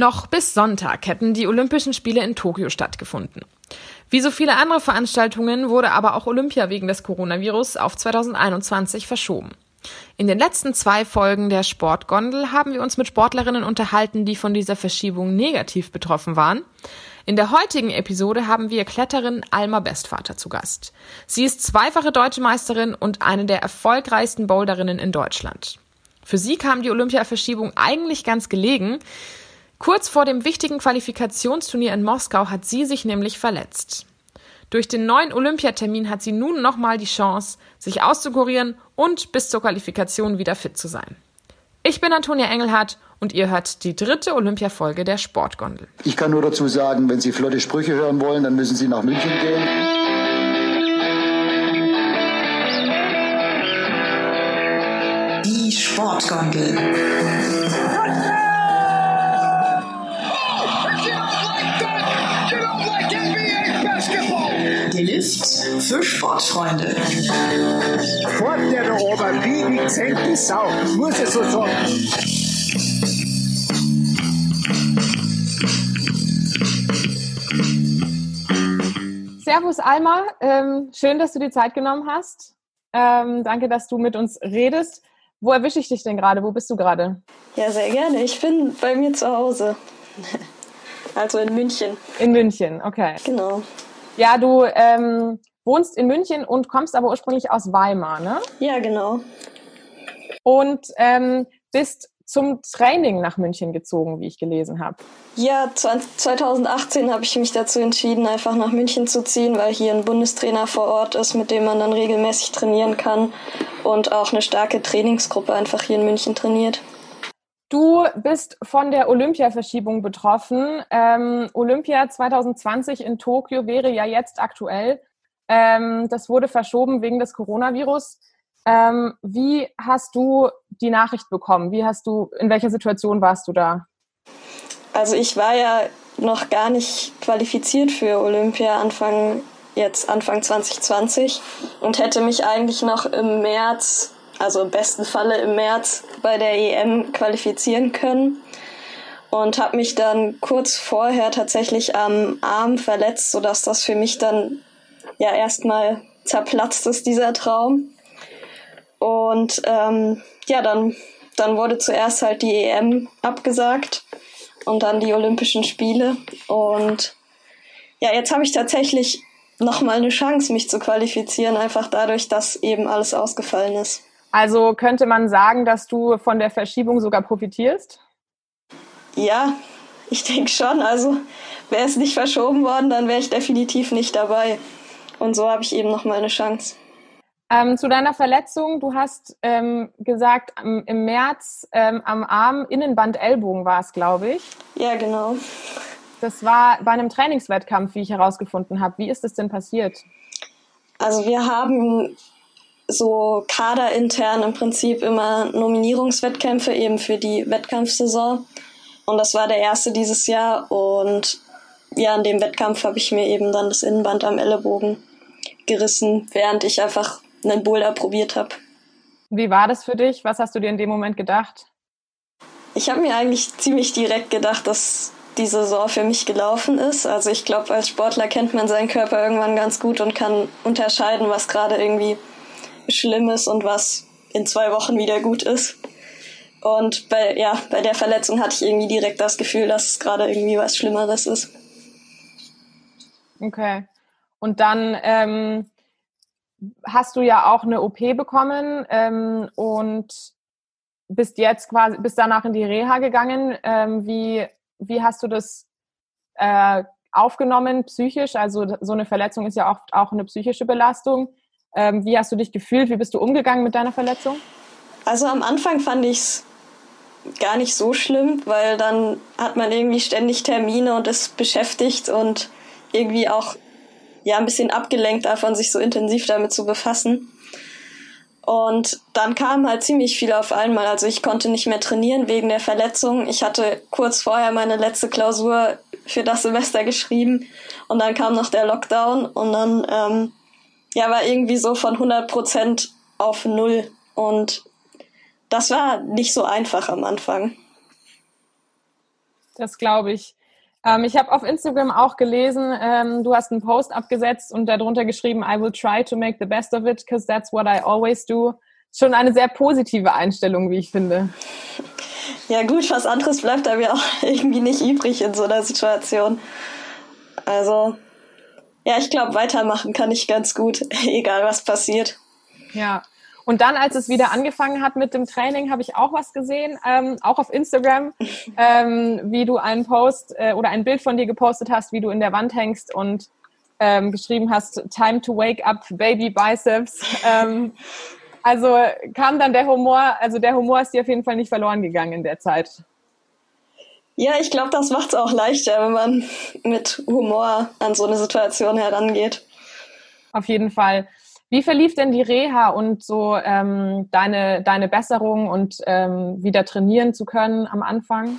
Noch bis Sonntag hätten die Olympischen Spiele in Tokio stattgefunden. Wie so viele andere Veranstaltungen wurde aber auch Olympia wegen des Coronavirus auf 2021 verschoben. In den letzten zwei Folgen der Sportgondel haben wir uns mit Sportlerinnen unterhalten, die von dieser Verschiebung negativ betroffen waren. In der heutigen Episode haben wir Kletterin Alma Bestvater zu Gast. Sie ist zweifache deutsche Meisterin und eine der erfolgreichsten Boulderinnen in Deutschland. Für sie kam die Olympia-Verschiebung eigentlich ganz gelegen. Kurz vor dem wichtigen Qualifikationsturnier in Moskau hat sie sich nämlich verletzt. Durch den neuen Olympiatermin hat sie nun nochmal die Chance, sich auszukurieren und bis zur Qualifikation wieder fit zu sein. Ich bin Antonia Engelhardt und ihr hört die dritte Olympiafolge der Sportgondel. Ich kann nur dazu sagen, wenn Sie flotte Sprüche hören wollen, dann müssen Sie nach München gehen. Die Sportgondel. Lift für Sportfreunde. Sport, der da oben wie die zehnte Sau, muss ich so sagen. Servus Alma, ähm, schön, dass du die Zeit genommen hast. Ähm, danke, dass du mit uns redest. Wo erwische ich dich denn gerade? Wo bist du gerade? Ja, sehr gerne. Ich bin bei mir zu Hause. Also in München. In München, okay. Genau. Ja, du ähm, wohnst in München und kommst aber ursprünglich aus Weimar, ne? Ja, genau. Und ähm, bist zum Training nach München gezogen, wie ich gelesen habe. Ja, 2018 habe ich mich dazu entschieden, einfach nach München zu ziehen, weil hier ein Bundestrainer vor Ort ist, mit dem man dann regelmäßig trainieren kann und auch eine starke Trainingsgruppe einfach hier in München trainiert. Du bist von der Olympia-Verschiebung betroffen. Ähm, Olympia 2020 in Tokio wäre ja jetzt aktuell. Ähm, das wurde verschoben wegen des Coronavirus. Ähm, wie hast du die Nachricht bekommen? Wie hast du, in welcher Situation warst du da? Also ich war ja noch gar nicht qualifiziert für Olympia Anfang jetzt Anfang 2020 und hätte mich eigentlich noch im März also im besten Falle im März bei der EM qualifizieren können und habe mich dann kurz vorher tatsächlich am Arm verletzt, sodass das für mich dann ja erstmal zerplatzt ist, dieser Traum. Und ähm, ja, dann, dann wurde zuerst halt die EM abgesagt und dann die Olympischen Spiele. Und ja, jetzt habe ich tatsächlich nochmal eine Chance, mich zu qualifizieren, einfach dadurch, dass eben alles ausgefallen ist. Also könnte man sagen, dass du von der Verschiebung sogar profitierst? Ja, ich denke schon. Also wäre es nicht verschoben worden, dann wäre ich definitiv nicht dabei. Und so habe ich eben noch mal eine Chance. Ähm, zu deiner Verletzung, du hast ähm, gesagt, im, März ähm, am Arm Innenband Ellbogen war es, glaube ich. Ja, genau. Das war bei einem Trainingswettkampf, wie ich herausgefunden habe. Wie ist das denn passiert? Also wir haben so kaderintern im Prinzip immer Nominierungswettkämpfe eben für die Wettkampfsaison. Und das war der erste dieses Jahr. Und ja, in dem Wettkampf habe ich mir eben dann das Innenband am Ellenbogen gerissen, während ich einfach einen Boulder probiert habe. Wie war das für dich? Was hast du dir in dem Moment gedacht? Ich habe mir eigentlich ziemlich direkt gedacht, dass die Saison für mich gelaufen ist. Also ich glaube, als Sportler kennt man seinen Körper irgendwann ganz gut und kann unterscheiden, was gerade irgendwie Schlimmes und was in zwei Wochen wieder gut ist. Und bei, ja, bei der Verletzung hatte ich irgendwie direkt das Gefühl, dass es gerade irgendwie was Schlimmeres ist. Okay. Und dann ähm, hast du ja auch eine OP bekommen ähm, und bist jetzt quasi, bist danach in die Reha gegangen. Ähm, wie, wie hast du das äh, aufgenommen, psychisch? Also so eine Verletzung ist ja oft auch eine psychische Belastung. Ähm, wie hast du dich gefühlt? Wie bist du umgegangen mit deiner Verletzung? Also am Anfang fand ich es gar nicht so schlimm, weil dann hat man irgendwie ständig Termine und ist beschäftigt und irgendwie auch ja ein bisschen abgelenkt davon, sich so intensiv damit zu befassen. Und dann kam halt ziemlich viel auf einmal. Also ich konnte nicht mehr trainieren wegen der Verletzung. Ich hatte kurz vorher meine letzte Klausur für das Semester geschrieben und dann kam noch der Lockdown und dann ähm, ja, war irgendwie so von 100 Prozent auf null. Und das war nicht so einfach am Anfang. Das glaube ich. Ähm, ich habe auf Instagram auch gelesen, ähm, du hast einen Post abgesetzt und darunter geschrieben, I will try to make the best of it, because that's what I always do. Schon eine sehr positive Einstellung, wie ich finde. Ja gut, was anderes bleibt da mir auch irgendwie nicht übrig in so einer Situation. Also, ja, ich glaube, weitermachen kann ich ganz gut, egal was passiert. Ja, und dann, als es wieder angefangen hat mit dem Training, habe ich auch was gesehen, ähm, auch auf Instagram, ähm, wie du einen Post äh, oder ein Bild von dir gepostet hast, wie du in der Wand hängst und ähm, geschrieben hast, Time to wake up, baby biceps. Ähm, also kam dann der Humor, also der Humor ist dir auf jeden Fall nicht verloren gegangen in der Zeit. Ja, ich glaube, das macht es auch leichter, wenn man mit Humor an so eine Situation herangeht. Auf jeden Fall. Wie verlief denn die Reha und so ähm, deine, deine Besserung und ähm, wieder trainieren zu können am Anfang?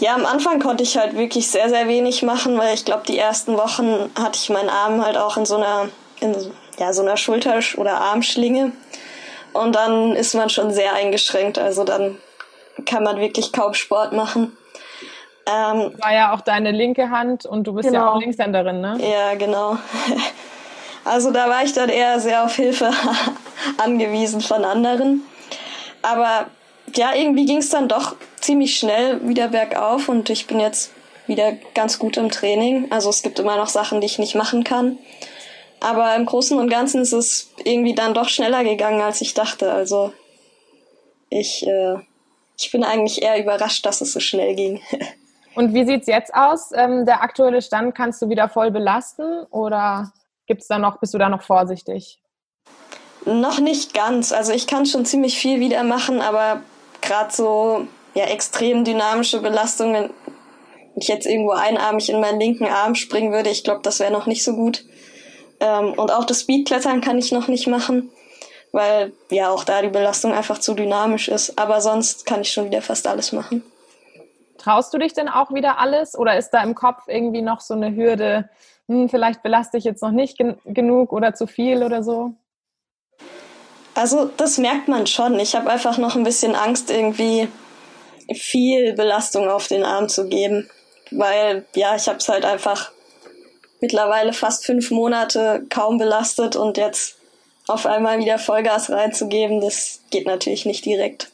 Ja, am Anfang konnte ich halt wirklich sehr, sehr wenig machen, weil ich glaube, die ersten Wochen hatte ich meinen Arm halt auch in so einer, in ja, so einer Schulter- oder Armschlinge. Und dann ist man schon sehr eingeschränkt. Also dann kann man wirklich kaum Sport machen. Ähm, War ja auch deine linke Hand und du bist genau. ja auch Linkshänderin, ne? Ja, genau. Also da war ich dann eher sehr auf Hilfe angewiesen von anderen. Aber ja, irgendwie ging es dann doch ziemlich schnell wieder bergauf und ich bin jetzt wieder ganz gut im Training. Also es gibt immer noch Sachen, die ich nicht machen kann. Aber im Großen und Ganzen ist es irgendwie dann doch schneller gegangen, als ich dachte. Also ich, äh, ich bin eigentlich eher überrascht, dass es so schnell ging. Und wie sieht's jetzt aus? Ähm, der aktuelle Stand kannst du wieder voll belasten oder? Gibt's da noch, bist du da noch vorsichtig? Noch nicht ganz. Also ich kann schon ziemlich viel wieder machen, aber gerade so ja extrem dynamische Belastungen, wenn ich jetzt irgendwo einarmig in meinen linken Arm springen würde, ich glaube, das wäre noch nicht so gut. Ähm, und auch das Speedklettern kann ich noch nicht machen, weil ja auch da die Belastung einfach zu dynamisch ist. Aber sonst kann ich schon wieder fast alles machen. Traust du dich denn auch wieder alles oder ist da im Kopf irgendwie noch so eine Hürde, hm, vielleicht belaste ich jetzt noch nicht gen genug oder zu viel oder so? Also das merkt man schon. Ich habe einfach noch ein bisschen Angst, irgendwie viel Belastung auf den Arm zu geben, weil ja, ich habe es halt einfach mittlerweile fast fünf Monate kaum belastet und jetzt auf einmal wieder Vollgas reinzugeben, das geht natürlich nicht direkt.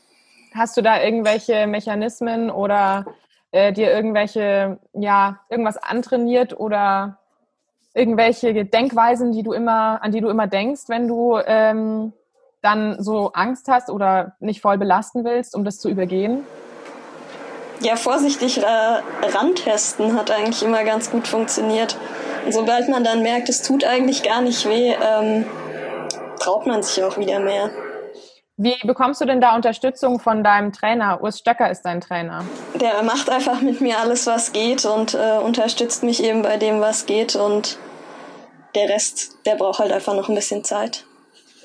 Hast du da irgendwelche Mechanismen oder äh, dir irgendwelche, ja, irgendwas antrainiert oder irgendwelche Denkweisen, die du immer, an die du immer denkst, wenn du ähm, dann so Angst hast oder nicht voll belasten willst, um das zu übergehen? Ja, vorsichtig äh, rantesten hat eigentlich immer ganz gut funktioniert. Und sobald man dann merkt, es tut eigentlich gar nicht weh, ähm, traut man sich auch wieder mehr. Wie bekommst du denn da Unterstützung von deinem Trainer? Urs Stöcker ist dein Trainer. Der macht einfach mit mir alles, was geht und äh, unterstützt mich eben bei dem, was geht. Und der Rest, der braucht halt einfach noch ein bisschen Zeit.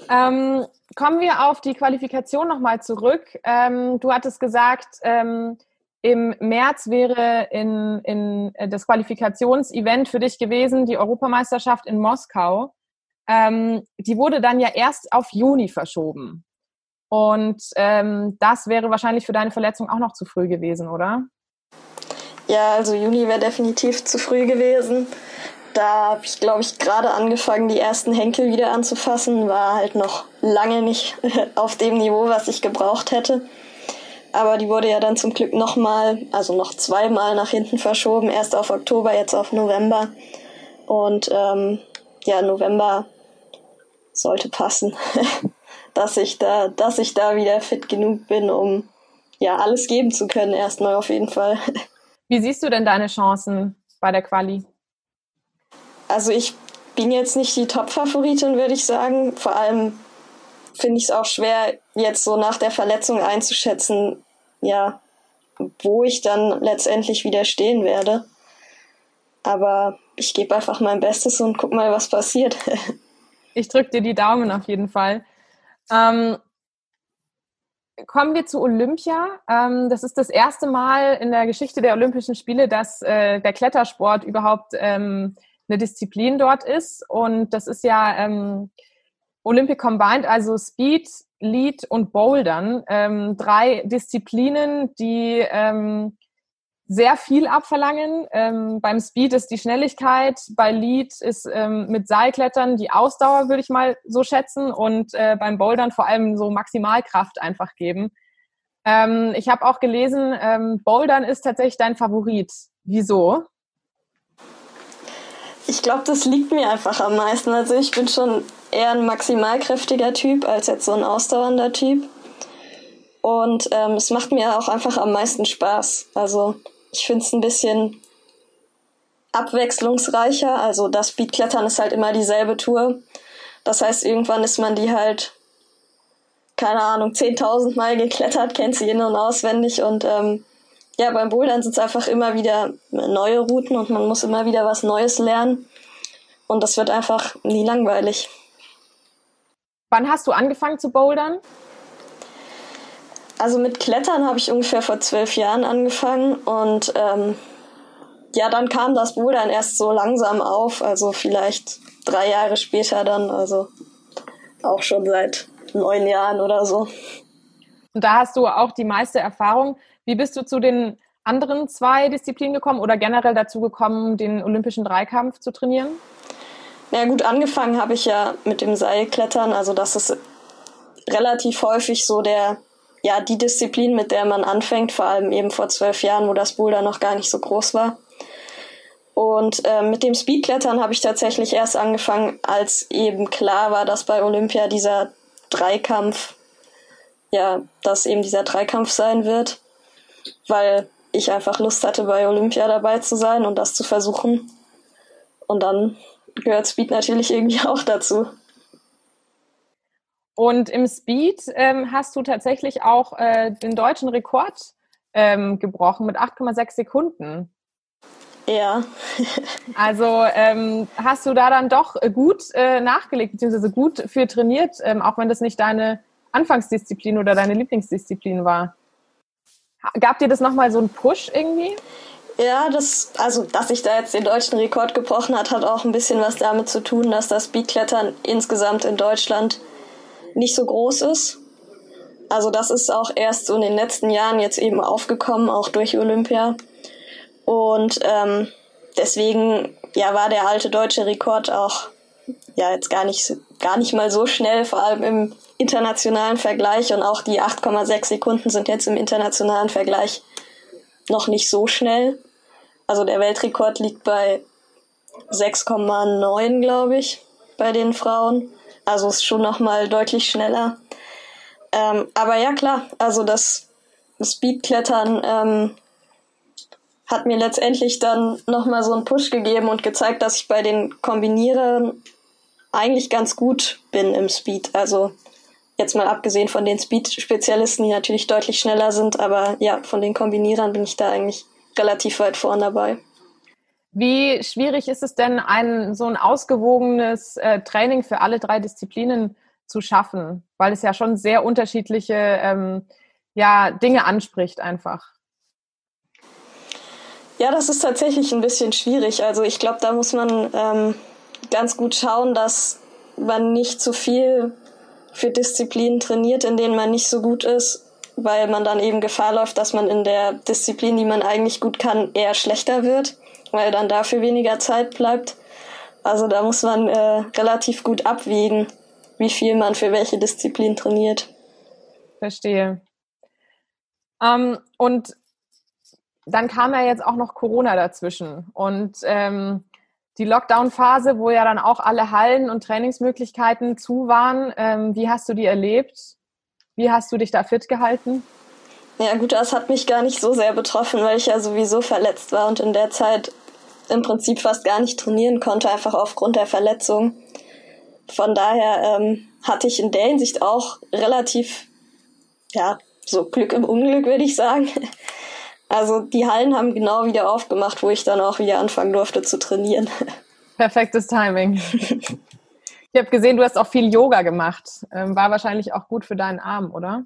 Ähm, kommen wir auf die Qualifikation nochmal zurück. Ähm, du hattest gesagt, ähm, im März wäre in, in äh, das Qualifikationsevent für dich gewesen, die Europameisterschaft in Moskau. Ähm, die wurde dann ja erst auf Juni verschoben. Und ähm, das wäre wahrscheinlich für deine Verletzung auch noch zu früh gewesen, oder? Ja, also Juni wäre definitiv zu früh gewesen. Da habe ich, glaube ich, gerade angefangen, die ersten Henkel wieder anzufassen. War halt noch lange nicht auf dem Niveau, was ich gebraucht hätte. Aber die wurde ja dann zum Glück nochmal, also noch zweimal nach hinten verschoben. Erst auf Oktober, jetzt auf November. Und ähm, ja, November sollte passen. dass ich da, dass ich da wieder fit genug bin, um ja alles geben zu können, erstmal auf jeden Fall. Wie siehst du denn deine Chancen bei der Quali? Also ich bin jetzt nicht die Top-Favoritin, würde ich sagen. Vor allem finde ich es auch schwer, jetzt so nach der Verletzung einzuschätzen, ja, wo ich dann letztendlich wieder stehen werde. Aber ich gebe einfach mein Bestes und guck mal, was passiert. ich drücke dir die Daumen auf jeden Fall. Ähm, kommen wir zu Olympia. Ähm, das ist das erste Mal in der Geschichte der Olympischen Spiele, dass äh, der Klettersport überhaupt ähm, eine Disziplin dort ist. Und das ist ja ähm, Olympic Combined, also Speed, Lead und Bouldern. Ähm, drei Disziplinen, die ähm, sehr viel abverlangen. Ähm, beim Speed ist die Schnelligkeit, bei Lead ist ähm, mit Seilklettern die Ausdauer, würde ich mal so schätzen, und äh, beim Bouldern vor allem so Maximalkraft einfach geben. Ähm, ich habe auch gelesen, ähm, Bouldern ist tatsächlich dein Favorit. Wieso? Ich glaube, das liegt mir einfach am meisten. Also ich bin schon eher ein maximalkräftiger Typ als jetzt so ein ausdauernder Typ. Und ähm, es macht mir auch einfach am meisten Spaß. Also ich finde es ein bisschen abwechslungsreicher. Also das Speedklettern ist halt immer dieselbe Tour. Das heißt, irgendwann ist man die halt, keine Ahnung, 10.000 Mal geklettert, kennt sie in- und auswendig. Und ähm, ja, beim Bouldern sind es einfach immer wieder neue Routen und man muss immer wieder was Neues lernen. Und das wird einfach nie langweilig. Wann hast du angefangen zu bouldern? Also mit Klettern habe ich ungefähr vor zwölf Jahren angefangen und ähm, ja, dann kam das Bouldern erst so langsam auf, also vielleicht drei Jahre später dann, also auch schon seit neun Jahren oder so. Und da hast du auch die meiste Erfahrung. Wie bist du zu den anderen zwei Disziplinen gekommen oder generell dazu gekommen, den olympischen Dreikampf zu trainieren? Na ja, gut, angefangen habe ich ja mit dem Seilklettern, also das ist relativ häufig so der ja, die Disziplin, mit der man anfängt, vor allem eben vor zwölf Jahren, wo das Boulder noch gar nicht so groß war. Und äh, mit dem Speedklettern habe ich tatsächlich erst angefangen, als eben klar war, dass bei Olympia dieser Dreikampf, ja, dass eben dieser Dreikampf sein wird, weil ich einfach Lust hatte, bei Olympia dabei zu sein und das zu versuchen. Und dann gehört Speed natürlich irgendwie auch dazu. Und im Speed ähm, hast du tatsächlich auch äh, den deutschen Rekord ähm, gebrochen mit 8,6 Sekunden. Ja. also ähm, hast du da dann doch gut äh, nachgelegt, beziehungsweise gut für trainiert, ähm, auch wenn das nicht deine Anfangsdisziplin oder deine Lieblingsdisziplin war. Gab dir das nochmal so einen Push irgendwie? Ja, das, also, dass ich da jetzt den deutschen Rekord gebrochen hat, hat auch ein bisschen was damit zu tun, dass das Speedklettern insgesamt in Deutschland nicht so groß ist. Also das ist auch erst so in den letzten Jahren jetzt eben aufgekommen, auch durch Olympia. Und ähm, deswegen ja war der alte deutsche Rekord auch ja jetzt gar nicht gar nicht mal so schnell, vor allem im internationalen Vergleich und auch die 8,6 Sekunden sind jetzt im internationalen Vergleich noch nicht so schnell. Also der Weltrekord liegt bei 6,9, glaube ich, bei den Frauen. Also ist schon noch mal deutlich schneller. Ähm, aber ja klar, also das Speedklettern ähm, hat mir letztendlich dann noch mal so einen Push gegeben und gezeigt, dass ich bei den Kombinierern eigentlich ganz gut bin im Speed. Also jetzt mal abgesehen von den Speed-Spezialisten, die natürlich deutlich schneller sind, aber ja, von den Kombinierern bin ich da eigentlich relativ weit vorn dabei. Wie schwierig ist es denn, ein so ein ausgewogenes äh, Training für alle drei Disziplinen zu schaffen? Weil es ja schon sehr unterschiedliche ähm, ja, Dinge anspricht einfach. Ja, das ist tatsächlich ein bisschen schwierig. Also ich glaube, da muss man ähm, ganz gut schauen, dass man nicht zu viel für Disziplinen trainiert, in denen man nicht so gut ist, weil man dann eben Gefahr läuft, dass man in der Disziplin, die man eigentlich gut kann, eher schlechter wird weil dann dafür weniger Zeit bleibt. Also da muss man äh, relativ gut abwägen, wie viel man für welche Disziplin trainiert. Verstehe. Ähm, und dann kam ja jetzt auch noch Corona dazwischen und ähm, die Lockdown-Phase, wo ja dann auch alle Hallen und Trainingsmöglichkeiten zu waren. Ähm, wie hast du die erlebt? Wie hast du dich da fit gehalten? Ja gut, das hat mich gar nicht so sehr betroffen, weil ich ja sowieso verletzt war und in der Zeit im Prinzip fast gar nicht trainieren konnte, einfach aufgrund der Verletzung. Von daher ähm, hatte ich in der Hinsicht auch relativ, ja, so Glück im Unglück, würde ich sagen. Also die Hallen haben genau wieder aufgemacht, wo ich dann auch wieder anfangen durfte zu trainieren. Perfektes Timing. Ich habe gesehen, du hast auch viel Yoga gemacht. Ähm, war wahrscheinlich auch gut für deinen Arm, oder?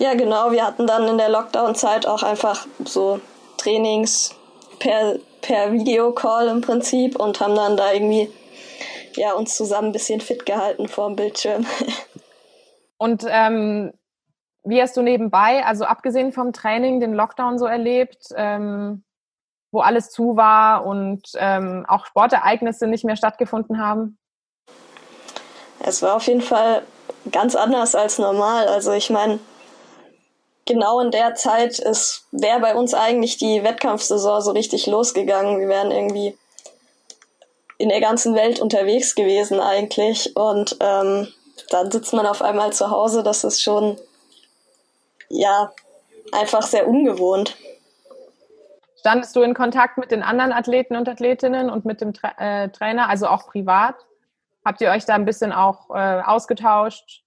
Ja, genau. Wir hatten dann in der Lockdown-Zeit auch einfach so Trainings per, per Videocall im Prinzip und haben dann da irgendwie ja, uns zusammen ein bisschen fit gehalten vor dem Bildschirm. Und ähm, wie hast du nebenbei, also abgesehen vom Training, den Lockdown so erlebt, ähm, wo alles zu war und ähm, auch Sportereignisse nicht mehr stattgefunden haben? Es war auf jeden Fall ganz anders als normal. Also ich meine, genau in der Zeit wäre bei uns eigentlich die Wettkampfsaison so richtig losgegangen. Wir wären irgendwie in der ganzen Welt unterwegs gewesen eigentlich und ähm, dann sitzt man auf einmal zu Hause. Das ist schon ja einfach sehr ungewohnt. Standest du in Kontakt mit den anderen Athleten und Athletinnen und mit dem Tra äh, Trainer, also auch privat? Habt ihr euch da ein bisschen auch äh, ausgetauscht?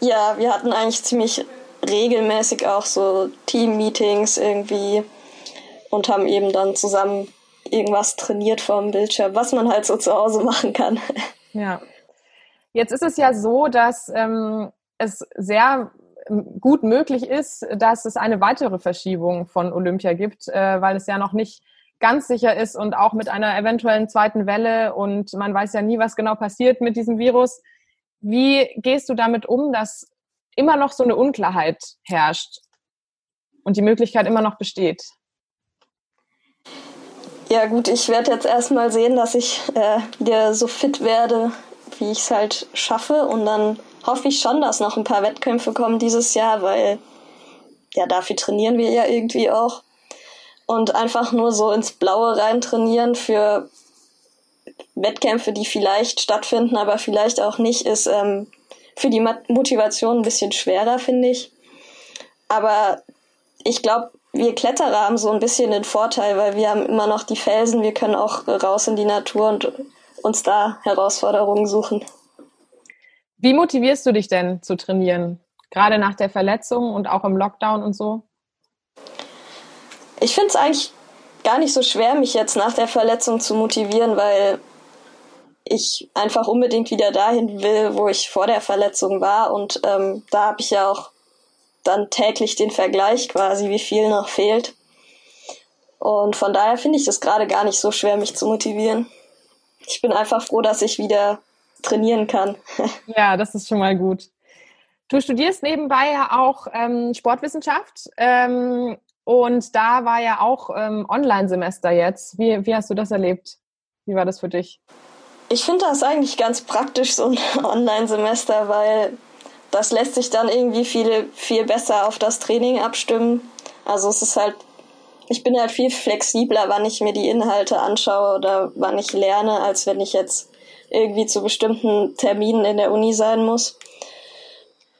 Ja, wir hatten eigentlich ziemlich regelmäßig auch so Team-Meetings irgendwie und haben eben dann zusammen irgendwas trainiert vom Bildschirm, was man halt so zu Hause machen kann. Ja. Jetzt ist es ja so, dass ähm, es sehr gut möglich ist, dass es eine weitere Verschiebung von Olympia gibt, äh, weil es ja noch nicht ganz sicher ist und auch mit einer eventuellen zweiten Welle und man weiß ja nie, was genau passiert mit diesem Virus. Wie gehst du damit um, dass immer noch so eine Unklarheit herrscht und die Möglichkeit immer noch besteht? Ja gut, ich werde jetzt erstmal sehen, dass ich äh, so fit werde, wie ich es halt schaffe und dann hoffe ich schon, dass noch ein paar Wettkämpfe kommen dieses Jahr, weil ja, dafür trainieren wir ja irgendwie auch. Und einfach nur so ins Blaue rein trainieren für Wettkämpfe, die vielleicht stattfinden, aber vielleicht auch nicht, ist ähm, für die Motivation ein bisschen schwerer, finde ich. Aber ich glaube, wir Kletterer haben so ein bisschen den Vorteil, weil wir haben immer noch die Felsen, wir können auch raus in die Natur und uns da Herausforderungen suchen. Wie motivierst du dich denn zu trainieren? Gerade nach der Verletzung und auch im Lockdown und so? Ich finde es eigentlich gar nicht so schwer, mich jetzt nach der Verletzung zu motivieren, weil ich einfach unbedingt wieder dahin will, wo ich vor der Verletzung war. Und ähm, da habe ich ja auch dann täglich den Vergleich quasi, wie viel noch fehlt. Und von daher finde ich das gerade gar nicht so schwer, mich zu motivieren. Ich bin einfach froh, dass ich wieder trainieren kann. ja, das ist schon mal gut. Du studierst nebenbei ja auch ähm, Sportwissenschaft ähm, und da war ja auch ähm, Online-Semester jetzt. Wie, wie hast du das erlebt? Wie war das für dich? Ich finde das eigentlich ganz praktisch, so ein Online-Semester, weil das lässt sich dann irgendwie viel, viel besser auf das Training abstimmen. Also es ist halt, ich bin halt viel flexibler, wann ich mir die Inhalte anschaue oder wann ich lerne, als wenn ich jetzt irgendwie zu bestimmten Terminen in der Uni sein muss.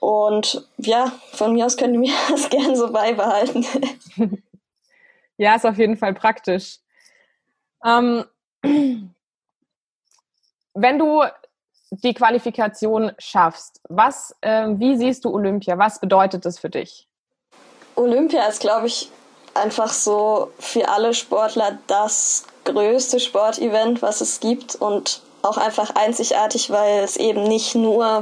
Und ja, von mir aus könnt ihr mir das gerne so beibehalten. ja, ist auf jeden Fall praktisch. Ähm, wenn du die Qualifikation schaffst, was, äh, wie siehst du Olympia? Was bedeutet das für dich? Olympia ist, glaube ich, einfach so für alle Sportler das größte Sportevent, was es gibt und auch einfach einzigartig, weil es eben nicht nur,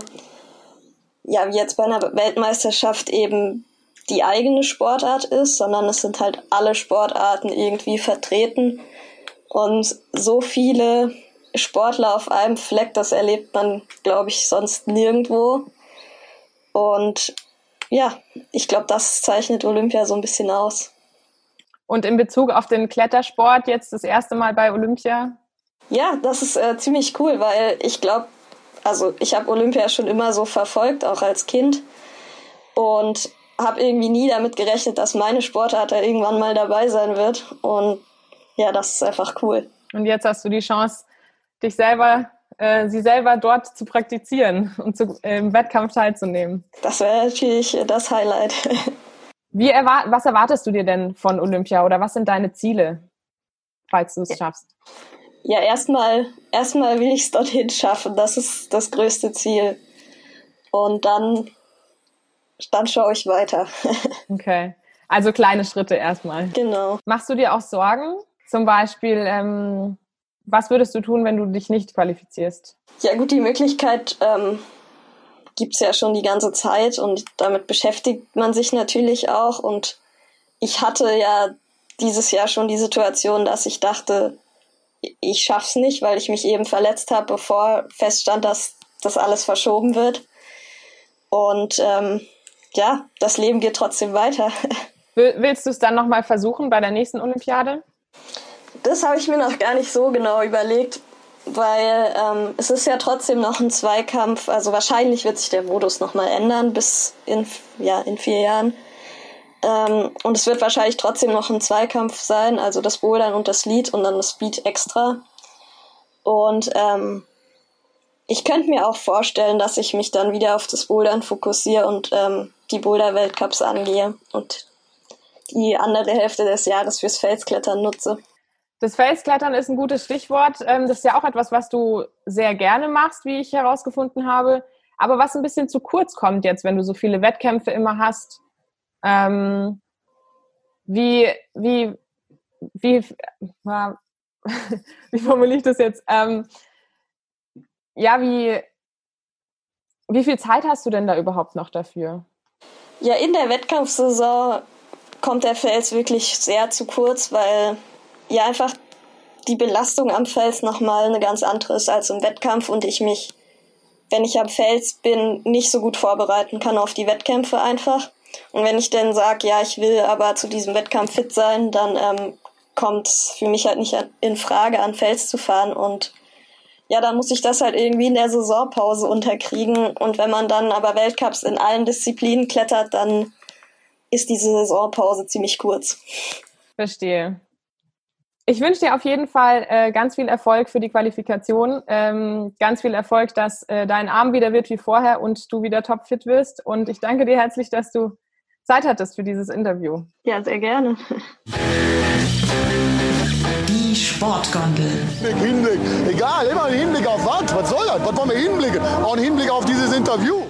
ja, wie jetzt bei einer Weltmeisterschaft eben die eigene Sportart ist, sondern es sind halt alle Sportarten irgendwie vertreten und so viele Sportler auf einem Fleck, das erlebt man, glaube ich, sonst nirgendwo. Und ja, ich glaube, das zeichnet Olympia so ein bisschen aus. Und in Bezug auf den Klettersport jetzt das erste Mal bei Olympia? Ja, das ist äh, ziemlich cool, weil ich glaube, also ich habe Olympia schon immer so verfolgt, auch als Kind. Und habe irgendwie nie damit gerechnet, dass meine Sportart da irgendwann mal dabei sein wird. Und ja, das ist einfach cool. Und jetzt hast du die Chance, dich selber, äh, sie selber dort zu praktizieren und zu, äh, im Wettkampf teilzunehmen. Das wäre natürlich das Highlight. Wie erwart was erwartest du dir denn von Olympia oder was sind deine Ziele, falls du es schaffst? Ja, erstmal, erstmal will ich es dorthin schaffen. Das ist das größte Ziel. Und dann, dann schaue ich weiter. okay. Also kleine Schritte erstmal. Genau. Machst du dir auch Sorgen? Zum Beispiel, ähm, was würdest du tun, wenn du dich nicht qualifizierst? Ja gut, die Möglichkeit ähm, gibt es ja schon die ganze Zeit und damit beschäftigt man sich natürlich auch. Und ich hatte ja dieses Jahr schon die Situation, dass ich dachte, ich schaff's nicht, weil ich mich eben verletzt habe, bevor feststand, dass das alles verschoben wird. Und ähm, ja, das Leben geht trotzdem weiter. Willst du es dann nochmal versuchen bei der nächsten Olympiade? Das habe ich mir noch gar nicht so genau überlegt, weil ähm, es ist ja trotzdem noch ein Zweikampf. Also wahrscheinlich wird sich der Modus nochmal ändern bis in, ja, in vier Jahren. Ähm, und es wird wahrscheinlich trotzdem noch ein Zweikampf sein, also das Bouldern und das Lead und dann das Speed extra. Und ähm, ich könnte mir auch vorstellen, dass ich mich dann wieder auf das Bouldern fokussiere und ähm, die Boulder-Weltcups angehe und die andere Hälfte des Jahres fürs Felsklettern nutze. Das Felsklettern ist ein gutes Stichwort. Ähm, das ist ja auch etwas, was du sehr gerne machst, wie ich herausgefunden habe. Aber was ein bisschen zu kurz kommt jetzt, wenn du so viele Wettkämpfe immer hast. Ähm, wie, wie, wie, wie formuliere ich das jetzt? Ähm, ja, wie, wie viel Zeit hast du denn da überhaupt noch dafür? Ja, in der Wettkampfsaison kommt der Fels wirklich sehr zu kurz, weil ja einfach die Belastung am Fels nochmal eine ganz andere ist als im Wettkampf und ich mich, wenn ich am Fels bin, nicht so gut vorbereiten kann auf die Wettkämpfe einfach. Und wenn ich dann sage, ja, ich will aber zu diesem Wettkampf fit sein, dann ähm, kommt für mich halt nicht in Frage, an Fels zu fahren und ja, dann muss ich das halt irgendwie in der Saisonpause unterkriegen. Und wenn man dann aber Weltcups in allen Disziplinen klettert, dann ist diese Saisonpause ziemlich kurz. Verstehe. Ich wünsche dir auf jeden Fall äh, ganz viel Erfolg für die Qualifikation. Ähm, ganz viel Erfolg, dass äh, dein Arm wieder wird wie vorher und du wieder topfit wirst. Und ich danke dir herzlich, dass du Zeit hattest für dieses Interview. Ja, sehr gerne. Die Sportgondel. Hinblick, egal, immer ein Hinblick auf was? Was soll das? Was wollen wir hinblicken? Auch ein Hinblick auf dieses Interview.